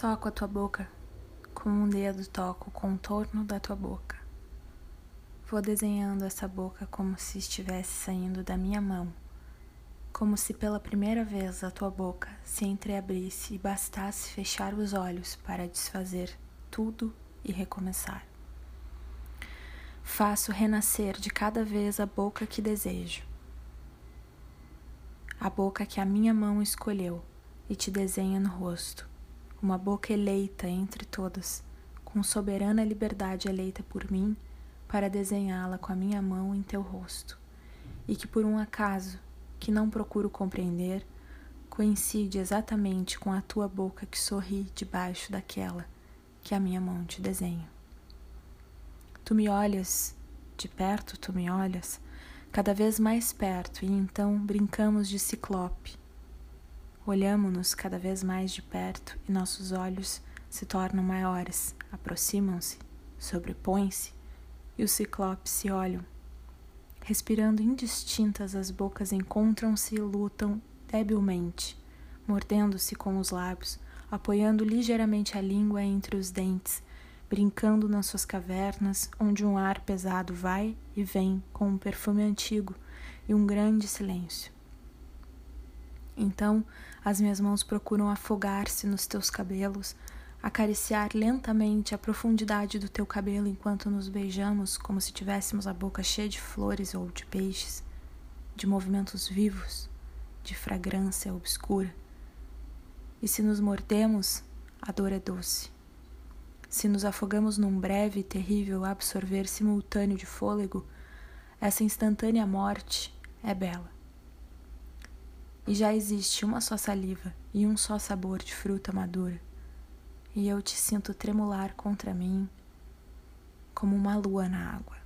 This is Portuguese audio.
Toco a tua boca, com um dedo toco o contorno da tua boca. Vou desenhando essa boca como se estivesse saindo da minha mão, como se pela primeira vez a tua boca se entreabrisse e bastasse fechar os olhos para desfazer tudo e recomeçar. Faço renascer de cada vez a boca que desejo, a boca que a minha mão escolheu e te desenha no rosto uma boca eleita entre todas, com soberana liberdade eleita por mim para desenhá-la com a minha mão em teu rosto, e que por um acaso, que não procuro compreender, coincide exatamente com a tua boca que sorri debaixo daquela que a minha mão te desenha. Tu me olhas, de perto tu me olhas, cada vez mais perto, e então brincamos de ciclope Olhamo-nos cada vez mais de perto e nossos olhos se tornam maiores, aproximam-se, sobrepõem-se e os ciclopes se olham. Respirando indistintas, as bocas encontram-se e lutam debilmente, mordendo-se com os lábios, apoiando ligeiramente a língua entre os dentes, brincando nas suas cavernas, onde um ar pesado vai e vem com um perfume antigo e um grande silêncio. Então, as minhas mãos procuram afogar-se nos teus cabelos, acariciar lentamente a profundidade do teu cabelo enquanto nos beijamos como se tivéssemos a boca cheia de flores ou de peixes, de movimentos vivos, de fragrância obscura. E se nos mordemos, a dor é doce. Se nos afogamos num breve e terrível absorver simultâneo de fôlego, essa instantânea morte é bela e já existe uma só saliva e um só sabor de fruta madura, e eu te sinto tremular contra mim como uma lua na água.